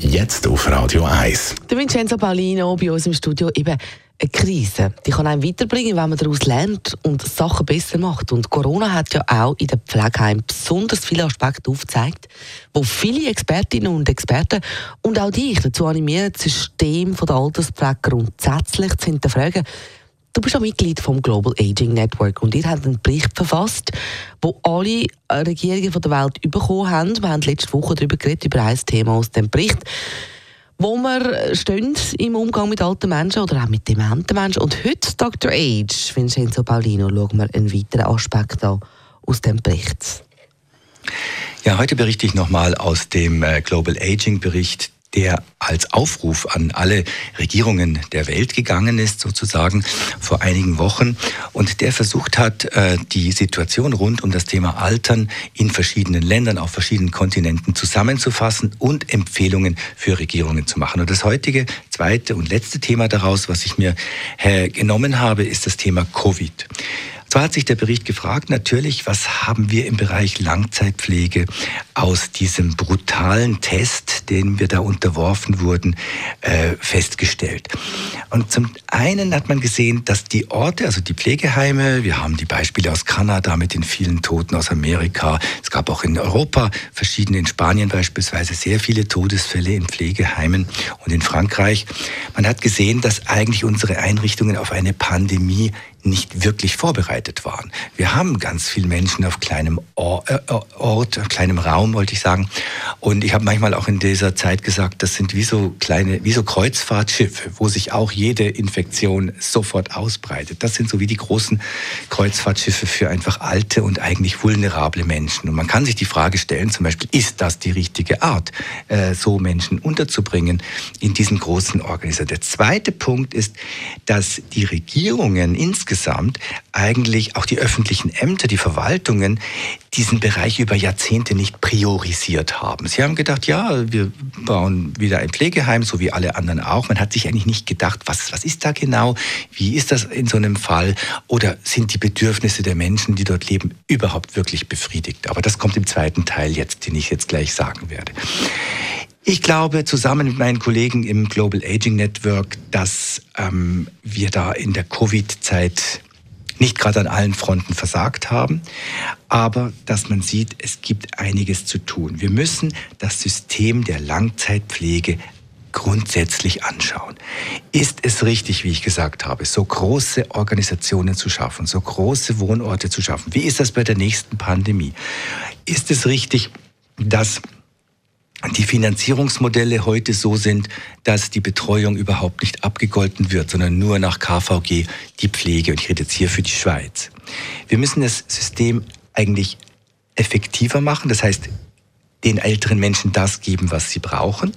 Jetzt auf Radio 1. Der Vincenzo Paolino bei uns im Studio eben eine Krise. Die kann einem weiterbringen, wenn man daraus lernt und Sachen besser macht. Und Corona hat ja auch in den Pflegeheimen besonders viele Aspekte aufgezeigt, wo viele Expertinnen und Experten und auch dich dazu animieren, das System der Alterspflege grundsätzlich zu hinterfragen. Du bist auch Mitglied vom Global Aging Network und ihr habt einen Bericht verfasst, wo alle Regierungen der Welt bekommen haben. Wir haben letzte Woche darüber geredet, über ein Thema aus dem Bericht wo wir stehen im Umgang mit alten Menschen oder auch mit dementen Menschen. Und heute, Dr. Age, Vincenzo Paulino, schauen wir einen weiteren Aspekt an aus dem Bericht. Ja, heute berichte ich nochmal aus dem äh, Global Aging Bericht der als Aufruf an alle Regierungen der Welt gegangen ist, sozusagen vor einigen Wochen, und der versucht hat, äh, die Situation rund um das Thema Altern in verschiedenen Ländern, auf verschiedenen Kontinenten zusammenzufassen und Empfehlungen für Regierungen zu machen. Und das heutige zweite und letzte Thema daraus, was ich mir äh, genommen habe, ist das Thema Covid. Zwar hat sich der Bericht gefragt, natürlich, was haben wir im Bereich Langzeitpflege aus diesem brutalen Test, den wir da unterworfen wurden, äh, festgestellt. Und zum einen hat man gesehen, dass die Orte, also die Pflegeheime, wir haben die Beispiele aus Kanada mit den vielen Toten aus Amerika, es gab auch in Europa verschiedene, in Spanien beispielsweise sehr viele Todesfälle in Pflegeheimen und in Frankreich. Man hat gesehen, dass eigentlich unsere Einrichtungen auf eine Pandemie nicht wirklich vorbereitet waren. Wir haben ganz viele Menschen auf kleinem äh, Ort, auf kleinem Raum, wollte ich sagen. Und ich habe manchmal auch in dieser Zeit gesagt, das sind wie so kleine, wie so Kreuzfahrtschiffe, wo sich auch jede Infektion sofort ausbreitet. Das sind so wie die großen Kreuzfahrtschiffe für einfach alte und eigentlich vulnerable Menschen. Und man kann sich die Frage stellen, zum Beispiel, ist das die richtige Art, äh, so Menschen unterzubringen in diesen großen Organisationen? Der zweite Punkt ist, dass die Regierungen insgesamt insgesamt eigentlich auch die öffentlichen Ämter, die Verwaltungen diesen Bereich über Jahrzehnte nicht priorisiert haben. Sie haben gedacht, ja, wir bauen wieder ein Pflegeheim, so wie alle anderen auch. Man hat sich eigentlich nicht gedacht, was, was ist da genau? Wie ist das in so einem Fall? Oder sind die Bedürfnisse der Menschen, die dort leben, überhaupt wirklich befriedigt? Aber das kommt im zweiten Teil jetzt, den ich jetzt gleich sagen werde. Ich glaube zusammen mit meinen Kollegen im Global Aging Network, dass ähm, wir da in der Covid-Zeit nicht gerade an allen Fronten versagt haben, aber dass man sieht, es gibt einiges zu tun. Wir müssen das System der Langzeitpflege grundsätzlich anschauen. Ist es richtig, wie ich gesagt habe, so große Organisationen zu schaffen, so große Wohnorte zu schaffen? Wie ist das bei der nächsten Pandemie? Ist es richtig, dass die Finanzierungsmodelle heute so sind, dass die Betreuung überhaupt nicht abgegolten wird, sondern nur nach KVG die Pflege. Und ich rede jetzt hier für die Schweiz. Wir müssen das System eigentlich effektiver machen. Das heißt, den älteren Menschen das geben, was sie brauchen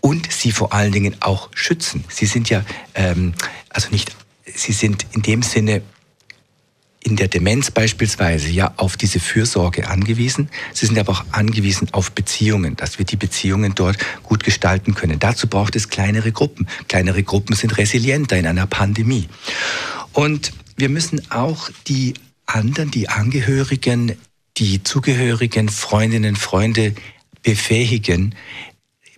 und sie vor allen Dingen auch schützen. Sie sind ja, ähm, also nicht, sie sind in dem Sinne in der Demenz beispielsweise ja auf diese Fürsorge angewiesen. Sie sind aber auch angewiesen auf Beziehungen, dass wir die Beziehungen dort gut gestalten können. Dazu braucht es kleinere Gruppen. Kleinere Gruppen sind resilienter in einer Pandemie. Und wir müssen auch die anderen, die Angehörigen, die Zugehörigen, Freundinnen, Freunde befähigen,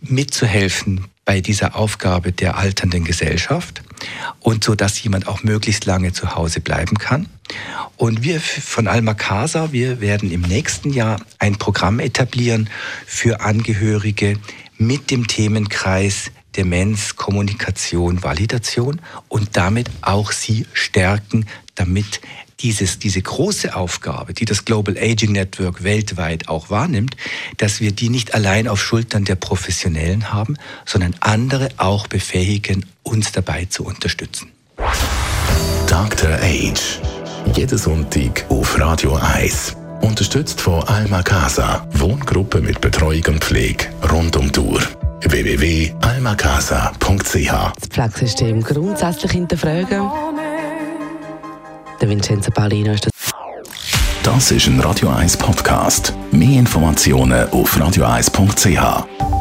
mitzuhelfen bei dieser Aufgabe der alternden Gesellschaft und so, dass jemand auch möglichst lange zu Hause bleiben kann. Und wir von Alma Casa, wir werden im nächsten Jahr ein Programm etablieren für Angehörige mit dem Themenkreis Demenz, Kommunikation, Validation und damit auch sie stärken, damit dieses, diese große Aufgabe, die das Global Aging Network weltweit auch wahrnimmt, dass wir die nicht allein auf Schultern der Professionellen haben, sondern andere auch befähigen, uns dabei zu unterstützen. Dr. Age. Jeden Sonntag auf Radio 1. Unterstützt von Alma Casa. Wohngruppe mit Betreuung und Pflege rund um die Uhr www.almacasa.ch Das Pflegesystem grundsätzlich hinterfragen. Vincenzo Paulino ist das. Das ist ein Radio 1 Podcast. Mehr Informationen auf radio1.ch.